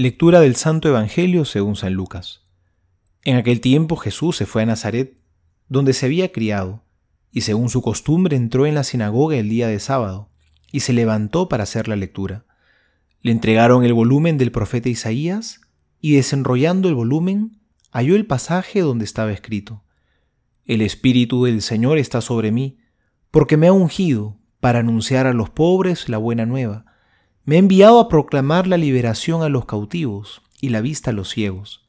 Lectura del Santo Evangelio según San Lucas. En aquel tiempo Jesús se fue a Nazaret, donde se había criado, y según su costumbre entró en la sinagoga el día de sábado, y se levantó para hacer la lectura. Le entregaron el volumen del profeta Isaías, y desenrollando el volumen, halló el pasaje donde estaba escrito, El Espíritu del Señor está sobre mí, porque me ha ungido para anunciar a los pobres la buena nueva me ha enviado a proclamar la liberación a los cautivos y la vista a los ciegos,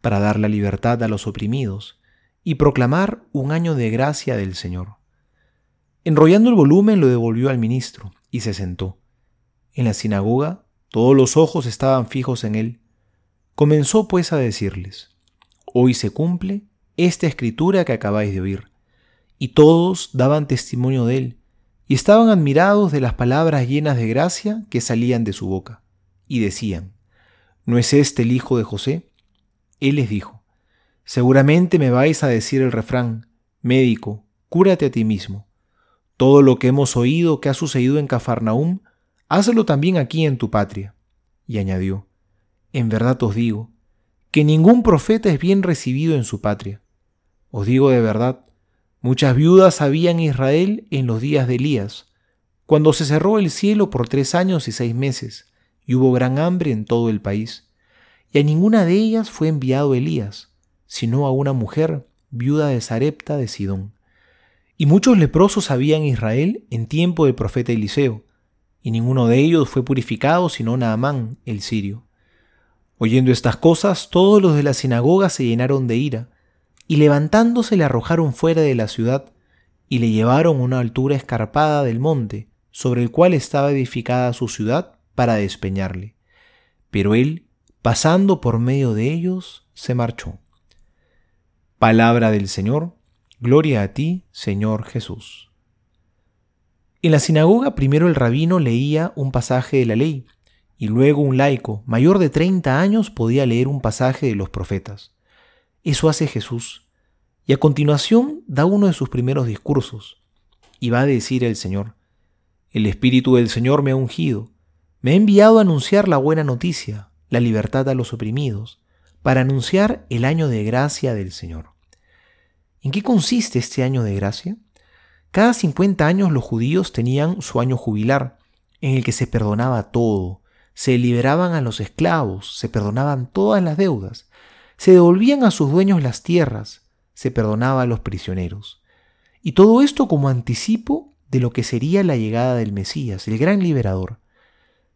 para dar la libertad a los oprimidos y proclamar un año de gracia del Señor. Enrollando el volumen lo devolvió al ministro y se sentó. En la sinagoga todos los ojos estaban fijos en él. Comenzó pues a decirles, Hoy se cumple esta escritura que acabáis de oír. Y todos daban testimonio de él y estaban admirados de las palabras llenas de gracia que salían de su boca, y decían, ¿no es este el hijo de José? Él les dijo, seguramente me vais a decir el refrán, médico, cúrate a ti mismo. Todo lo que hemos oído que ha sucedido en Cafarnaúm, hazlo también aquí en tu patria. Y añadió, en verdad os digo, que ningún profeta es bien recibido en su patria. Os digo de verdad, Muchas viudas había en Israel en los días de Elías, cuando se cerró el cielo por tres años y seis meses, y hubo gran hambre en todo el país. Y a ninguna de ellas fue enviado Elías, sino a una mujer, viuda de Sarepta de Sidón. Y muchos leprosos había en Israel en tiempo del profeta Eliseo, y ninguno de ellos fue purificado sino Naamán, el sirio. Oyendo estas cosas, todos los de la sinagoga se llenaron de ira, y levantándose le arrojaron fuera de la ciudad y le llevaron a una altura escarpada del monte, sobre el cual estaba edificada su ciudad, para despeñarle. Pero él, pasando por medio de ellos, se marchó. Palabra del Señor, gloria a ti, Señor Jesús. En la sinagoga primero el rabino leía un pasaje de la ley, y luego un laico, mayor de treinta años, podía leer un pasaje de los profetas. Eso hace Jesús. Y a continuación da uno de sus primeros discursos. Y va a decir el Señor, el Espíritu del Señor me ha ungido, me ha enviado a anunciar la buena noticia, la libertad a los oprimidos, para anunciar el año de gracia del Señor. ¿En qué consiste este año de gracia? Cada 50 años los judíos tenían su año jubilar, en el que se perdonaba todo, se liberaban a los esclavos, se perdonaban todas las deudas, se devolvían a sus dueños las tierras, se perdonaba a los prisioneros. Y todo esto como anticipo de lo que sería la llegada del Mesías, el gran liberador.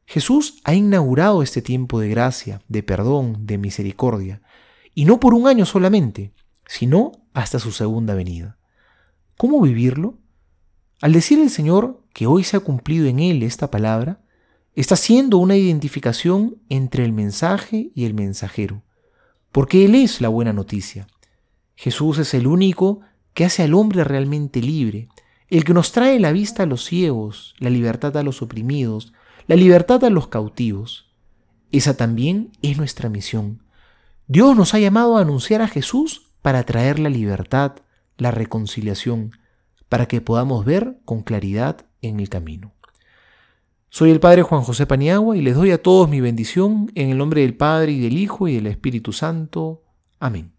Jesús ha inaugurado este tiempo de gracia, de perdón, de misericordia, y no por un año solamente, sino hasta su segunda venida. ¿Cómo vivirlo? Al decir el Señor que hoy se ha cumplido en Él esta palabra, está haciendo una identificación entre el mensaje y el mensajero, porque Él es la buena noticia. Jesús es el único que hace al hombre realmente libre, el que nos trae la vista a los ciegos, la libertad a los oprimidos, la libertad a los cautivos. Esa también es nuestra misión. Dios nos ha llamado a anunciar a Jesús para traer la libertad, la reconciliación, para que podamos ver con claridad en el camino. Soy el Padre Juan José Paniagua y les doy a todos mi bendición en el nombre del Padre y del Hijo y del Espíritu Santo. Amén.